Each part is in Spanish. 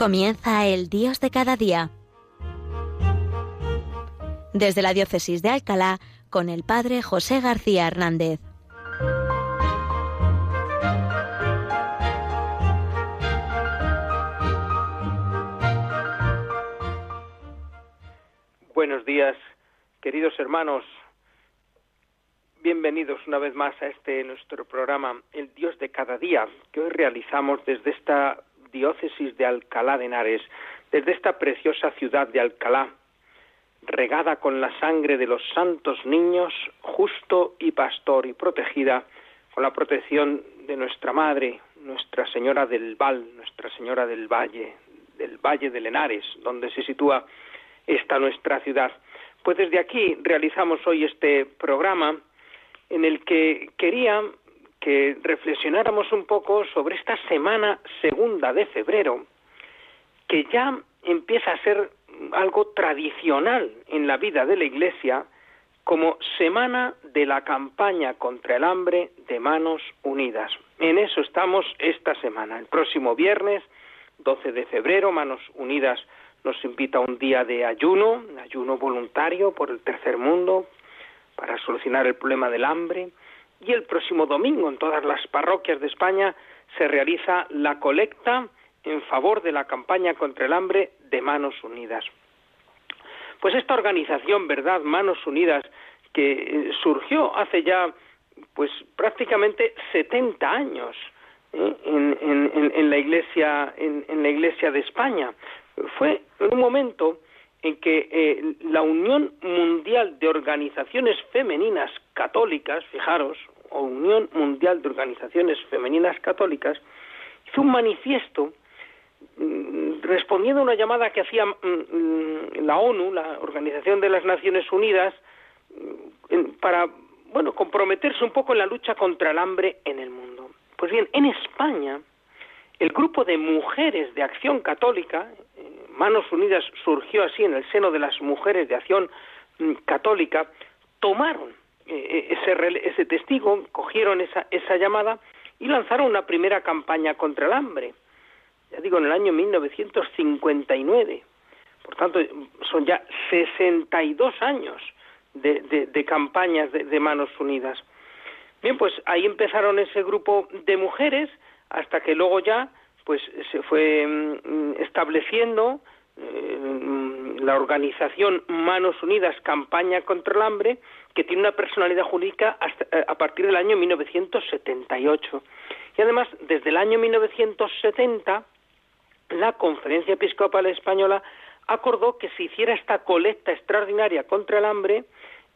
Comienza el Dios de cada día. Desde la Diócesis de Alcalá, con el Padre José García Hernández. Buenos días, queridos hermanos. Bienvenidos una vez más a este nuestro programa, El Dios de cada día, que hoy realizamos desde esta diócesis de Alcalá de Henares, desde esta preciosa ciudad de Alcalá, regada con la sangre de los santos niños, justo y pastor y protegida con la protección de nuestra Madre, Nuestra Señora del Val, Nuestra Señora del Valle, del Valle de Henares, donde se sitúa esta nuestra ciudad. Pues desde aquí realizamos hoy este programa en el que quería que reflexionáramos un poco sobre esta semana segunda de febrero, que ya empieza a ser algo tradicional en la vida de la Iglesia como semana de la campaña contra el hambre de manos unidas. En eso estamos esta semana. El próximo viernes, 12 de febrero, Manos Unidas nos invita a un día de ayuno, ayuno voluntario por el tercer mundo, para solucionar el problema del hambre y el próximo domingo en todas las parroquias de España se realiza la colecta en favor de la campaña contra el hambre de Manos Unidas. Pues esta organización, ¿verdad? Manos Unidas, que eh, surgió hace ya pues prácticamente 70 años ¿eh? en, la iglesia en, la iglesia de España fue en un momento en que eh, la Unión Mundial de Organizaciones Femeninas Católicas, fijaros, o Unión Mundial de Organizaciones Femeninas Católicas, hizo un manifiesto mm, respondiendo a una llamada que hacía mm, mm, la ONU, la Organización de las Naciones Unidas, para bueno comprometerse un poco en la lucha contra el hambre en el mundo. Pues bien, en España, el grupo de mujeres de acción católica, eh, Manos Unidas surgió así en el seno de las mujeres de acción católica, tomaron ese, ese testigo, cogieron esa, esa llamada y lanzaron una primera campaña contra el hambre. Ya digo, en el año 1959. Por tanto, son ya 62 años de, de, campañas de, de, Manos Unidas. Bien, pues ahí empezaron ese grupo de mujeres hasta que luego ya pues se fue mm, estableciendo eh, la organización Manos Unidas Campaña contra el Hambre, que tiene una personalidad jurídica eh, a partir del año 1978. Y además, desde el año 1970, la Conferencia Episcopal Española acordó que se hiciera esta colecta extraordinaria contra el hambre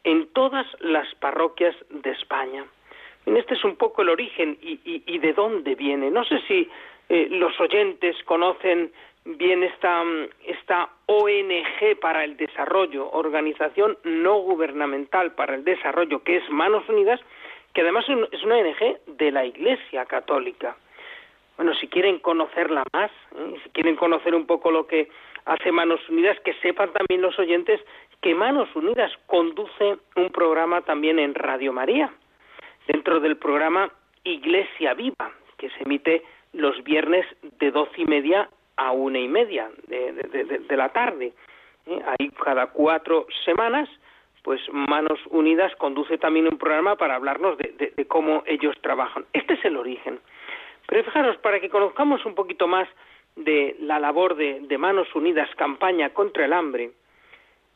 en todas las parroquias de España. Este es un poco el origen y, de dónde viene. No sé si eh, los oyentes conocen bien esta, esta ONG para el desarrollo, organización no gubernamental para el desarrollo, que es Manos Unidas, que además es una ONG de la Iglesia Católica. Bueno, si quieren conocerla más, ¿eh? si quieren conocer un poco lo que hace Manos Unidas, que sepan también los oyentes que Manos Unidas conduce un programa también en Radio María, dentro del programa Iglesia Viva, que se emite los viernes de doce y media a una y media de, la tarde. ¿eh? Ahí cada cuatro semanas, pues Manos Unidas conduce también un programa para hablarnos de, cómo ellos trabajan. Este es el origen. Pero fijaros, para que conozcamos un poquito más de la labor de, Manos Unidas, campaña contra el hambre,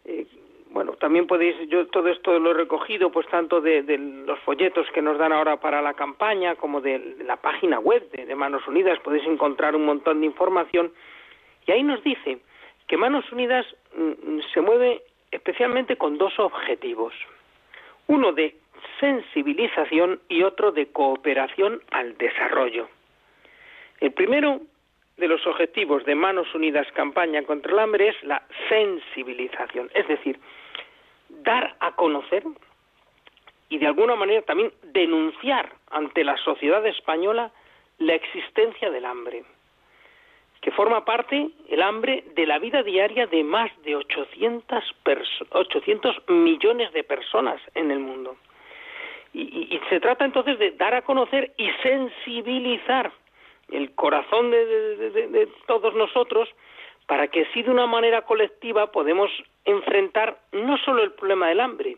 eh, bueno, también podéis, yo todo esto lo he recogido, pues tanto de, los folletos que nos dan ahora para la campaña, como de la página web de, Manos Unidas, podéis encontrar un montón de información. Y ahí nos dice que Manos Unidas mm, mm, se mueve especialmente con dos objetivos. Uno de sensibilización y otro de cooperación al desarrollo. El primero de los objetivos de Manos Unidas Campaña contra el Hambre es la sensibilización, es decir, dar a conocer y de alguna manera también denunciar ante la sociedad española la existencia del hambre, que forma parte el hambre de la vida diaria de más de 800, 800 millones de personas en el mundo. Y, y se trata entonces de dar a conocer y sensibilizar el corazón de, todos nosotros, para que así de una manera colectiva podemos enfrentar no solo el problema del hambre,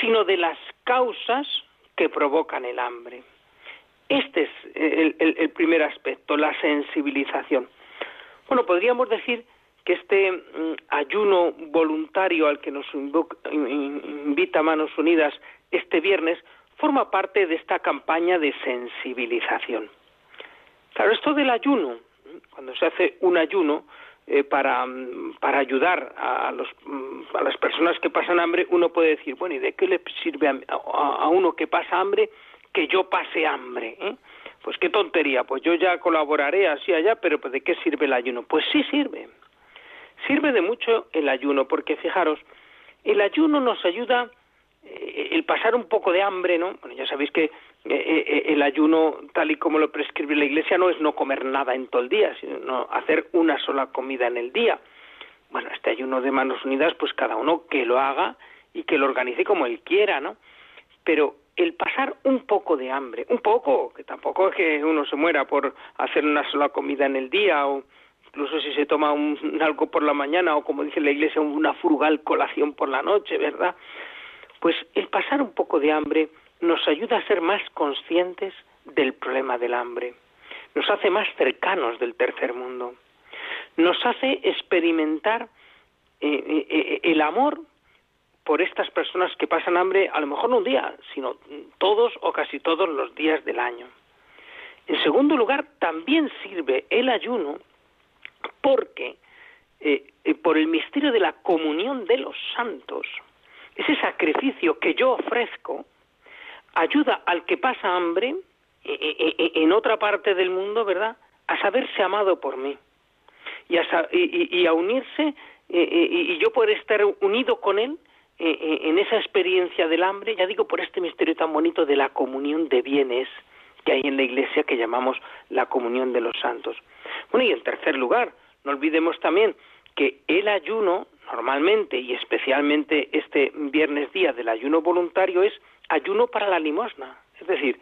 sino de las causas que provocan el hambre. Este es el, primer aspecto, la sensibilización. Bueno, podríamos decir que este mm, ayuno voluntario al que nos invita Manos Unidas este viernes forma parte de esta campaña de sensibilización. Claro, esto del ayuno, cuando se hace un ayuno eh, para, para, ayudar a, los, a, las personas que pasan hambre, uno puede decir, bueno, ¿y de qué le sirve a, uno que pasa hambre que yo pase hambre? Eh? Pues qué tontería, pues yo ya colaboraré así allá, pero ¿de qué sirve el ayuno? Pues sí sirve. Sirve de mucho el ayuno, porque fijaros, el ayuno nos ayuda eh, el pasar un poco de hambre, ¿no? Bueno, ya sabéis que el ayuno, tal y como lo prescribe la Iglesia, no es no comer nada en todo el día, sino hacer una sola comida en el día. Bueno, este ayuno de manos unidas, pues cada uno que lo haga y que lo organice como él quiera, ¿no? Pero el pasar un poco de hambre, un poco, que tampoco es que uno se muera por hacer una sola comida en el día o incluso si se toma un, algo por la mañana o como dice la iglesia una frugal colación por la noche, ¿verdad? Pues el pasar un poco de hambre nos ayuda a ser más conscientes del problema del hambre, nos hace más cercanos del tercer mundo, nos hace experimentar eh, eh, eh, el amor por estas personas que pasan hambre, a lo mejor no un día, sino todos o casi todos los días del año. En segundo lugar, también sirve el ayuno porque por el misterio de la comunión de los santos, ese sacrificio que yo ofrezco ayuda al que pasa hambre e, e, e, en otra parte del mundo, ¿verdad?, a saberse amado por mí y a, y, a unirse y yo poder estar unido con él en esa experiencia del hambre, ya digo, por este misterio tan bonito de la comunión de bienes que hay en la iglesia que llamamos la comunión de los santos. Bueno, y en tercer lugar, no olvidemos también que el ayuno normalmente y especialmente este viernes día del ayuno voluntario es ayuno para la limosna. Es decir,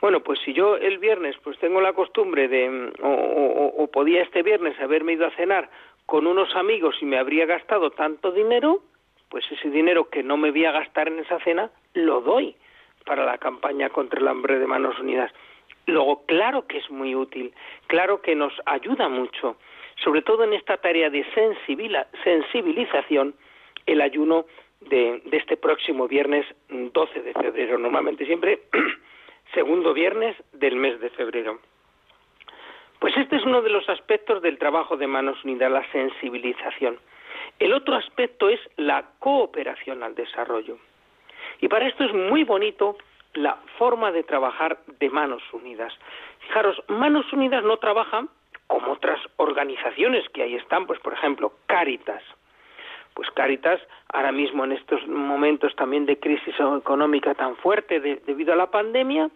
bueno, pues si yo el viernes pues tengo la costumbre de, o, podía este viernes haberme ido a cenar con unos amigos y me habría gastado tanto dinero, pues ese dinero que no me voy a gastar en esa cena, lo doy para la campaña contra el hambre de Manos Unidas. Luego, claro que es muy útil, claro que nos ayuda mucho sobre todo en esta tarea de sensibilización, el ayuno de, este próximo viernes 12 de febrero, normalmente siempre segundo viernes del mes de febrero. Pues este es uno de los aspectos del trabajo de Manos Unidas, la sensibilización. El otro aspecto es la cooperación al desarrollo. Y para esto es muy bonito la forma de trabajar de Manos Unidas. Fijaros, Manos Unidas no trabaja como otras organizaciones que ahí están, pues por ejemplo, Cáritas. Pues Cáritas, ahora mismo en estos momentos también de crisis económica tan fuerte debido a la pandemia,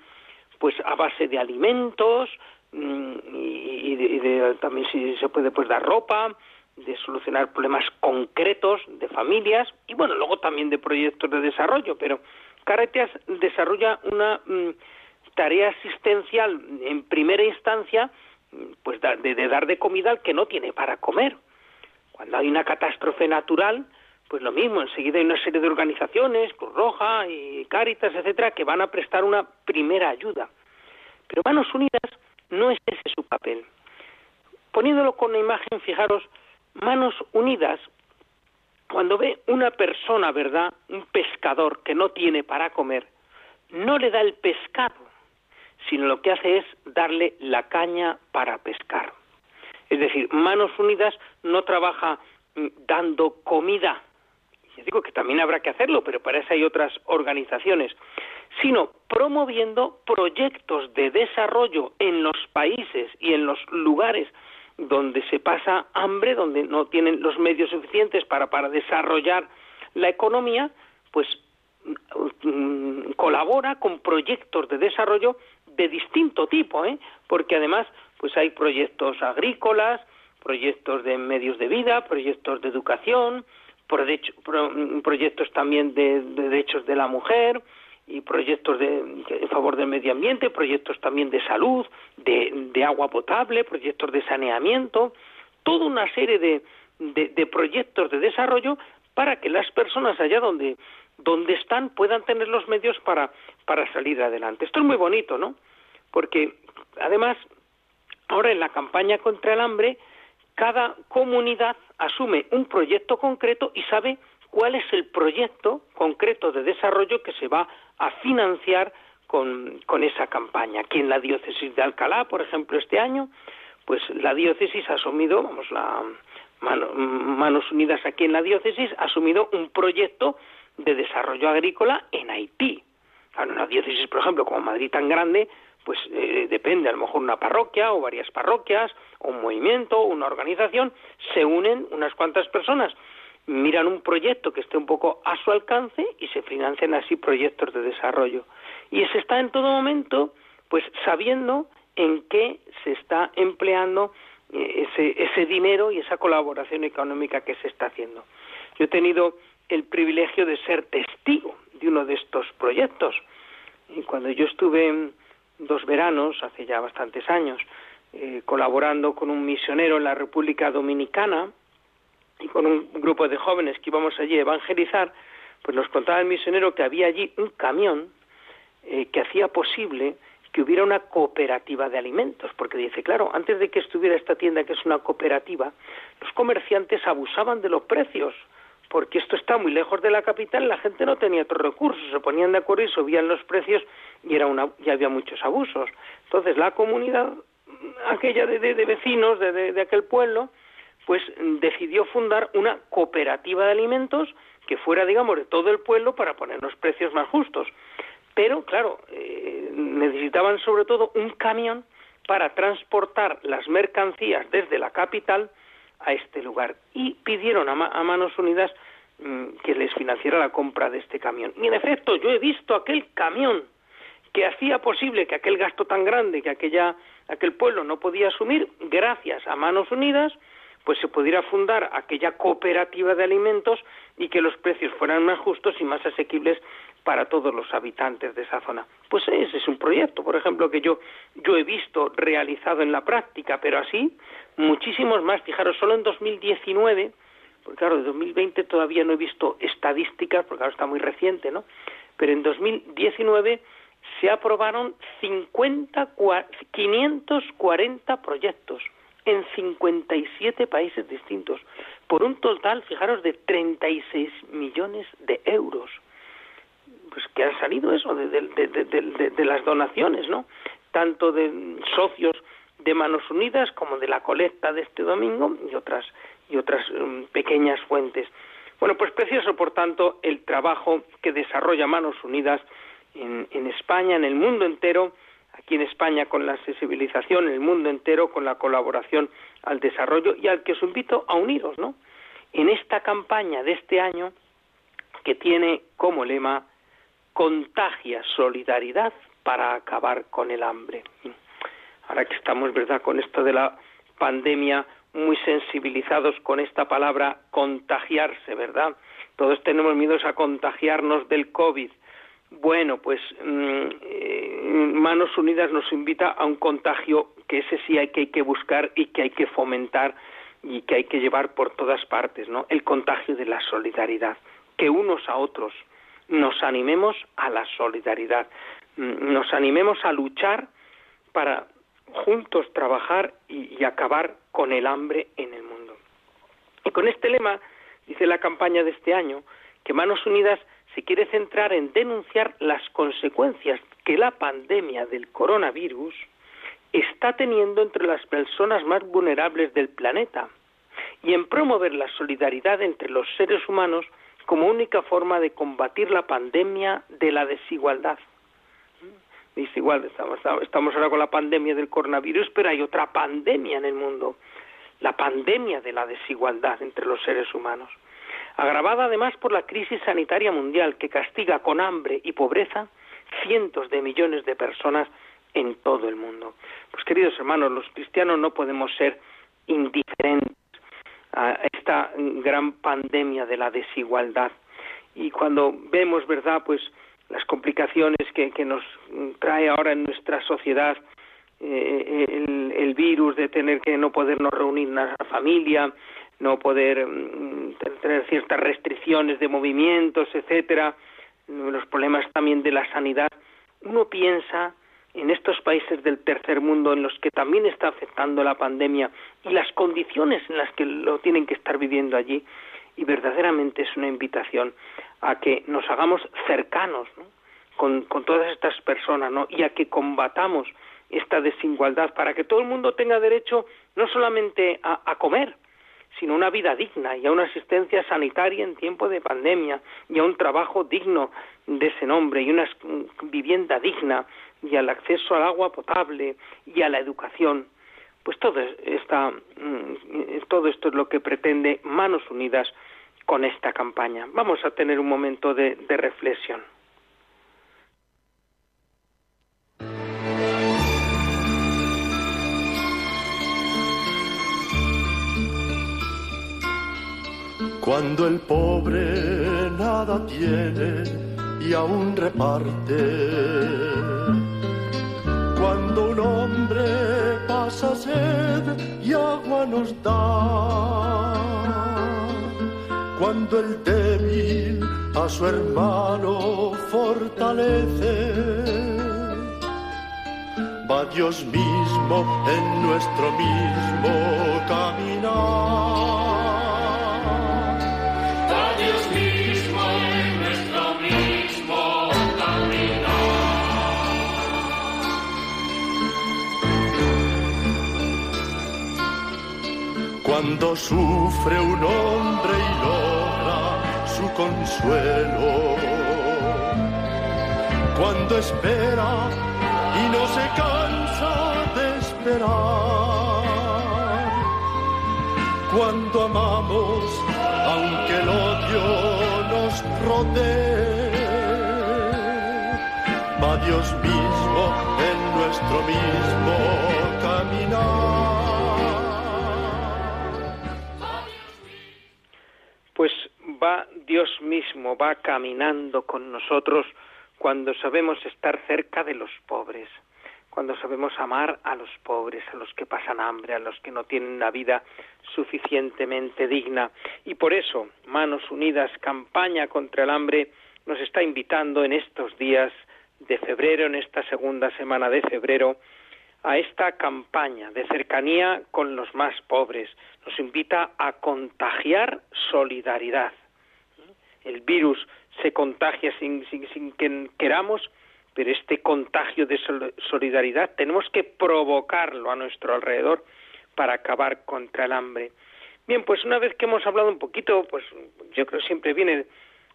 pues a base de alimentos mm, y, de, también si se puede pues dar ropa, de solucionar problemas concretos de familias y bueno, luego también de proyectos de desarrollo, pero Cáritas desarrolla una mm, tarea asistencial en primera instancia pues de, dar de comida al que no tiene para comer. Cuando hay una catástrofe natural, pues lo mismo, enseguida hay una serie de organizaciones, Cruz Roja y Cáritas, etcétera, que van a prestar una primera ayuda. Pero Manos Unidas no es ese su papel. Poniéndolo con la imagen, fijaros, Manos Unidas, cuando ve una persona, ¿verdad?, un pescador que no tiene para comer, no le da el pescado, sino lo que hace es darle la caña para pescar. Es decir, Manos Unidas no trabaja mm, dando comida, yo digo que también habrá que hacerlo, pero para eso hay otras organizaciones, sino promoviendo proyectos de desarrollo en los países y en los lugares donde se pasa hambre, donde no tienen los medios suficientes para, para desarrollar la economía, pues mm, colabora con proyectos de desarrollo de distinto tipo, ¿eh? porque además pues hay proyectos agrícolas, proyectos de medios de vida, proyectos de educación, proyectos también de, derechos de la mujer, y proyectos de, en favor del medio ambiente, proyectos también de salud, de, de agua potable, proyectos de saneamiento, toda una serie de, de, proyectos de desarrollo para que las personas allá donde, donde están puedan tener los medios para, para salir adelante. Esto es muy bonito, ¿no? Porque además, ahora en la campaña contra el hambre, cada comunidad asume un proyecto concreto y sabe cuál es el proyecto concreto de desarrollo que se va a financiar con, con esa campaña. Aquí en la diócesis de Alcalá, por ejemplo, este año, pues la diócesis ha asumido, vamos, la Manos Unidas aquí en la diócesis ha asumido un proyecto de desarrollo agrícola en Haití. Claro, una diócesis, por ejemplo, como Madrid tan grande, pues eh, depende, a lo mejor una parroquia o varias parroquias, o un movimiento, una organización, se unen unas cuantas personas, miran un proyecto que esté un poco a su alcance y se financian así proyectos de desarrollo. Y se está en todo momento, pues sabiendo en qué se está empleando eh, ese, ese dinero y esa colaboración económica que se está haciendo. Yo he tenido el privilegio de ser testigo de uno de estos proyectos. Y cuando yo estuve dos veranos, hace ya bastantes años, eh, colaborando con un misionero en la República Dominicana y con un grupo de jóvenes que íbamos allí a evangelizar, pues nos contaba el misionero que había allí un camión eh, que hacía posible que hubiera una cooperativa de alimentos, porque dice, claro, antes de que estuviera esta tienda que es una cooperativa, los comerciantes abusaban de los precios, porque esto está muy lejos de la capital, la gente no tenía otros recursos, se ponían de acuerdo y subían los precios y era una, ya había muchos abusos. Entonces la comunidad aquella de, de, vecinos de, de aquel pueblo, pues decidió fundar una cooperativa de alimentos que fuera, digamos, de todo el pueblo para poner los precios más justos. Pero, claro, eh, necesitaban sobre todo un camión para transportar las mercancías desde la capital a este lugar y pidieron a, Manos Unidas mm, que les financiara la compra de este camión. Y en efecto, yo he visto aquel camión que hacía posible que aquel gasto tan grande que aquella, aquel pueblo no podía asumir, gracias a Manos Unidas, pues se pudiera fundar aquella cooperativa de alimentos y que los precios fueran más justos y más asequibles para todos los habitantes de esa zona. Pues ese es un proyecto, por ejemplo, que yo, yo he visto realizado en la práctica, pero así muchísimos más. Fijaros, solo en 2019, porque claro, en 2020 todavía no he visto estadísticas, porque ahora está muy reciente, ¿no? Pero en 2019 se aprobaron 50, 540 proyectos en 57 países distintos, por un total, fijaros, de 36 millones de euros. Pues que han salido eso de, de, las donaciones, ¿no? Tanto de socios de Manos Unidas como de la colecta de este domingo y otras y otras mm, pequeñas fuentes. Bueno, pues precioso, por tanto, el trabajo que desarrolla Manos Unidas en, en España, en el mundo entero, aquí en España con la sensibilización, en el mundo entero con la colaboración al desarrollo y al que os invito a uniros, ¿no? En esta campaña de este año que tiene como lema contagia solidaridad para acabar con el hambre. Ahora que estamos, ¿verdad?, con esto de la pandemia muy sensibilizados con esta palabra contagiarse, ¿verdad? Todos tenemos miedo a contagiarnos del COVID, bueno, pues mm, eh, Manos Unidas nos invita a un contagio que ese sí hay que, hay que buscar y que hay que fomentar y que hay que llevar por todas partes, ¿no? El contagio de la solidaridad, que unos a otros nos animemos a la solidaridad, mm, nos animemos a luchar para juntos trabajar y, y acabar con el hambre en el mundo. Y con este lema, dice la campaña de este año, que Manos Unidas se quiere centrar en denunciar las consecuencias que la pandemia del coronavirus está teniendo entre las personas más vulnerables del planeta y en promover la solidaridad entre los seres humanos como única forma de combatir la pandemia de la desigualdad. Desigual, estamos, estamos ahora con la pandemia del coronavirus, pero hay otra pandemia en el mundo, la pandemia de la desigualdad entre los seres humanos agravada además por la crisis sanitaria mundial que castiga con hambre y pobreza cientos de millones de personas en todo el mundo. Pues queridos hermanos, los cristianos no podemos ser indiferentes a esta gran pandemia de la desigualdad. Y cuando vemos, ¿verdad?, pues las complicaciones que, que nos trae ahora en nuestra sociedad eh, el, el, virus de tener que no podernos reunir en la familia, no poder mm, tener ciertas restricciones de movimientos, etcétera, los problemas también de la sanidad. Uno piensa en estos países del tercer mundo en los que también está afectando la pandemia y las condiciones en las que lo tienen que estar viviendo allí y verdaderamente es una invitación a que nos hagamos cercanos con, con, todas estas personas ¿no? y a que combatamos esta desigualdad para que todo el mundo tenga derecho no solamente a, a comer, sino una vida digna y a una asistencia sanitaria en tiempo de pandemia y a un trabajo digno de ese nombre y una vivienda digna y al acceso al agua potable y a la educación. Pues todo, mm, todo esto es lo que pretende Manos Unidas con esta campaña. Vamos a tener un momento de reflexión. Cuando el pobre nada tiene y aún reparte. Pasa sed y agua nos da. Cuando el débil a su hermano fortalece. Va Dios mismo en nuestro mismo caminar. Cuando sufre un hombre y logra su consuelo. Cuando espera y no se cansa de esperar. Cuando amamos aunque el odio nos rodee. Va Dios mismo en nuestro mismo caminar. Dios mismo, va caminando con nosotros cuando sabemos estar cerca de los pobres, cuando sabemos amar a los pobres, a los que pasan hambre, a los que no tienen una vida suficientemente digna. Y por eso, Manos Unidas, campaña contra el hambre, nos está invitando en estos días de febrero, en esta segunda semana de febrero, a esta campaña de cercanía con los más pobres. Nos invita a contagiar solidaridad el virus se contagia sin, sin, que queramos, pero este contagio de solidaridad tenemos que provocarlo a nuestro alrededor para acabar contra el hambre. Bien, pues una vez que hemos hablado un poquito, pues yo creo que siempre viene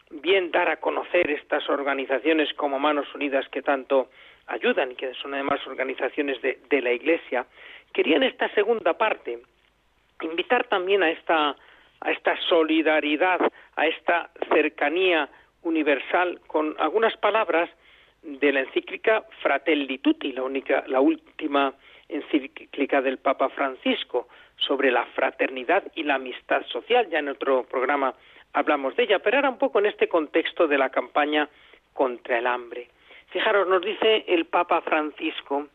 bien dar a conocer estas organizaciones como Manos Unidas que tanto ayudan y que son además organizaciones de, de la Iglesia. Quería en esta segunda parte invitar también a esta a esta solidaridad, a esta cercanía universal, con algunas palabras de la encíclica Fratelli Tutti, la, única, la última encíclica del Papa Francisco sobre la fraternidad y la amistad social. Ya en otro programa hablamos de ella, pero ahora un poco en este contexto de la campaña contra el hambre. Fijaros, nos dice el Papa Francisco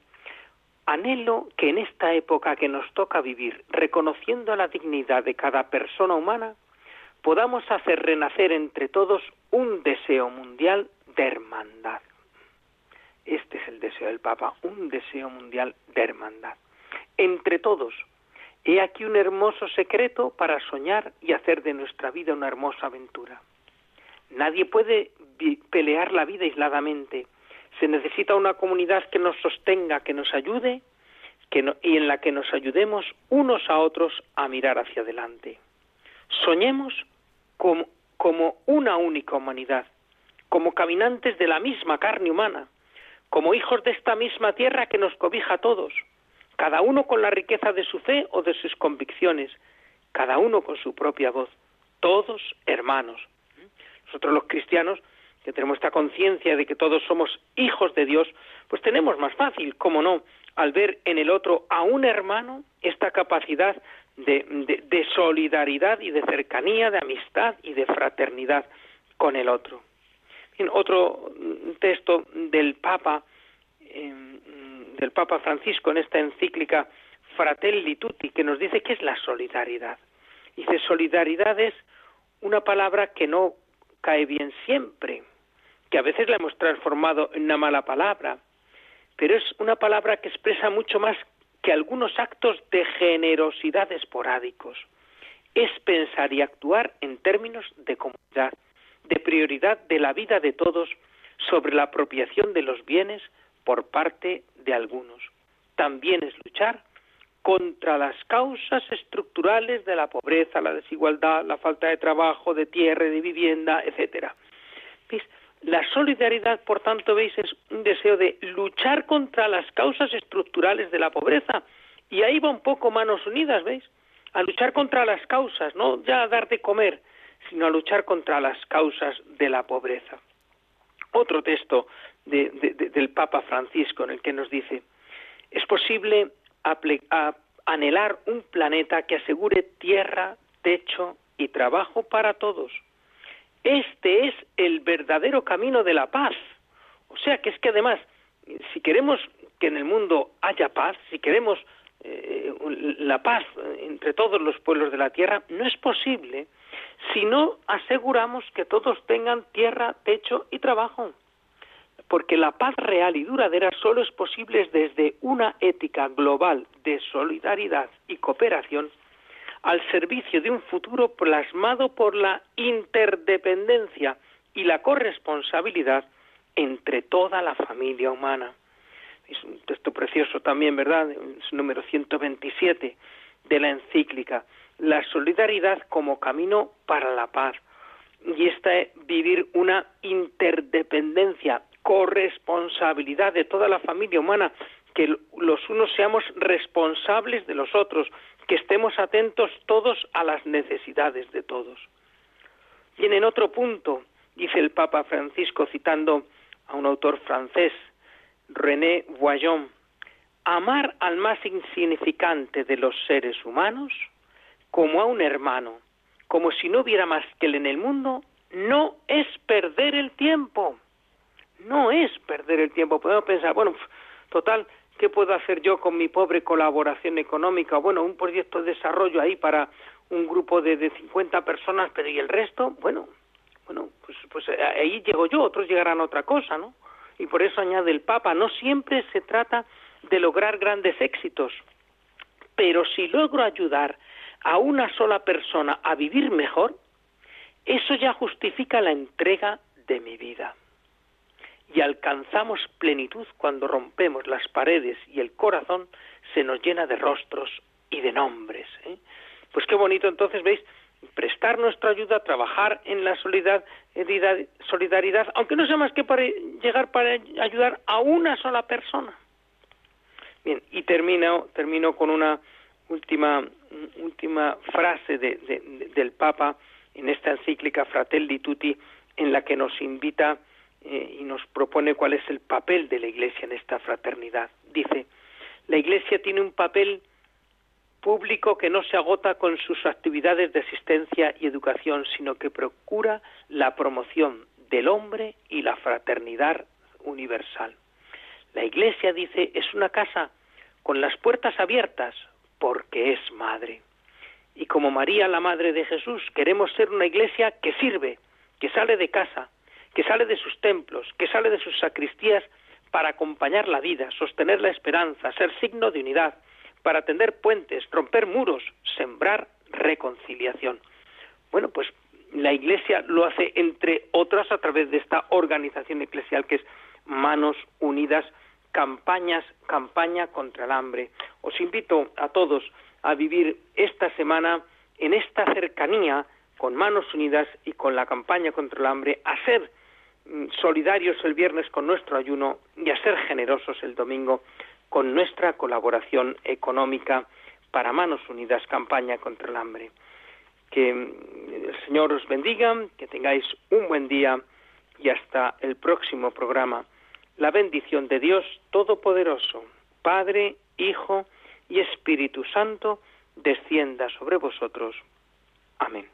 Anhelo que en esta época que nos toca vivir, reconociendo la dignidad de cada persona humana, podamos hacer renacer entre todos un deseo mundial de hermandad. Este es el deseo del Papa, un deseo mundial de hermandad. Entre todos, he aquí un hermoso secreto para soñar y hacer de nuestra vida una hermosa aventura. Nadie puede pelear la vida aisladamente, se necesita una comunidad que nos sostenga, que nos ayude y en la que nos ayudemos unos a otros a mirar hacia adelante. Soñemos como, como una única humanidad, como caminantes de la misma carne humana, como hijos de esta misma tierra que nos cobija a todos, cada uno con la riqueza de su fe o de sus convicciones, cada uno con su propia voz, todos hermanos. Nosotros los cristianos que tenemos esta conciencia de que todos somos hijos de Dios, pues tenemos más fácil, cómo no, al ver en el otro a un hermano esta capacidad de, solidaridad y de cercanía, de amistad y de fraternidad con el otro. En otro texto del Papa, em, del Papa Francisco en esta encíclica Fratelli Tutti, que nos dice qué es la solidaridad. Dice, solidaridad es una palabra que no cae bien siempre, que a veces la hemos transformado en una mala palabra, pero es una palabra que expresa mucho más que algunos actos de generosidad esporádicos. Es pensar y actuar en términos de comunidad, de prioridad de la vida de todos sobre la apropiación de los bienes por parte de algunos. También es luchar contra las causas estructurales de la pobreza, la desigualdad, la falta de trabajo, de tierra, de vivienda, etcétera. La solidaridad, por tanto, veis, es un deseo de luchar contra las causas estructurales de la pobreza. Y ahí va un poco manos unidas, ¿veis? A luchar contra las causas, no ya a dar de comer, sino a luchar contra las causas de la pobreza. Otro texto del Papa Francisco en el que nos dice, es posible anhelar un planeta que asegure tierra, techo y trabajo para todos. Este es el verdadero camino de la paz. O sea que es que además, si queremos que en el mundo haya paz, si queremos eh, la paz entre todos los pueblos de la tierra, no es posible si no aseguramos que todos tengan tierra, techo y trabajo porque la paz real y duradera solo es posible desde una ética global de solidaridad y cooperación al servicio de un futuro plasmado por la interdependencia y la corresponsabilidad entre toda la familia humana. Es un texto precioso también, ¿verdad? Es número 127 de la encíclica. La solidaridad como camino para la paz. Y esta es vivir una interdependencia corresponsabilidad de toda la familia humana, que los unos seamos responsables de los otros, que estemos atentos todos a las necesidades de todos. Y en otro punto, dice el Papa Francisco citando a un autor francés, René Voyon, amar al más insignificante de los seres humanos como a un hermano, como si no hubiera más que él en el mundo, no es perder el tiempo no es perder el tiempo. Podemos pensar, bueno, total, ¿qué puedo hacer yo con mi pobre colaboración económica? Bueno, un proyecto de desarrollo ahí para un grupo de, de 50 personas, pero ¿y el resto? Bueno, bueno, pues, pues eh, ahí llego yo, otros llegarán a otra cosa, ¿no? Y por eso añade el Papa, no siempre se trata de lograr grandes éxitos, pero si logro ayudar a una sola persona a vivir mejor, eso ya justifica la entrega de mi vida y alcanzamos plenitud cuando rompemos las paredes y el corazón se nos llena de rostros y de nombres. ¿eh? Pues qué bonito entonces, ¿veis? Prestar nuestra ayuda, trabajar en la solidaridad, aunque no sea más que para llegar para ayudar a una sola persona. Bien, y termino, termino con una última, última frase del Papa en esta encíclica Fratelli Tutti, en la que nos invita eh, y nos propone cuál es el papel de la Iglesia en esta fraternidad. Dice, la Iglesia tiene un papel público que no se agota con sus actividades de asistencia y educación, sino que procura la promoción del hombre y la fraternidad universal. La Iglesia, dice, es una casa con las puertas abiertas porque es madre. Y como María, la madre de Jesús, queremos ser una iglesia que sirve, que sale de casa, que sale de sus templos, que sale de sus sacristías para acompañar la vida, sostener la esperanza, ser signo de unidad, para tender puentes, romper muros, sembrar reconciliación. Bueno, pues la Iglesia lo hace entre otras a través de esta organización eclesial que es Manos Unidas, campañas, campaña contra el hambre. Os invito a todos a vivir esta semana en esta cercanía con Manos Unidas y con la campaña contra el hambre, a ser solidarios el viernes con nuestro ayuno y a ser generosos el domingo con nuestra colaboración económica para Manos Unidas, campaña contra el hambre. Que mm, el Señor os bendiga, que tengáis un buen día y hasta el próximo programa. La bendición de Dios Todopoderoso, Padre, Hijo y Espíritu Santo, descienda sobre vosotros. Amén.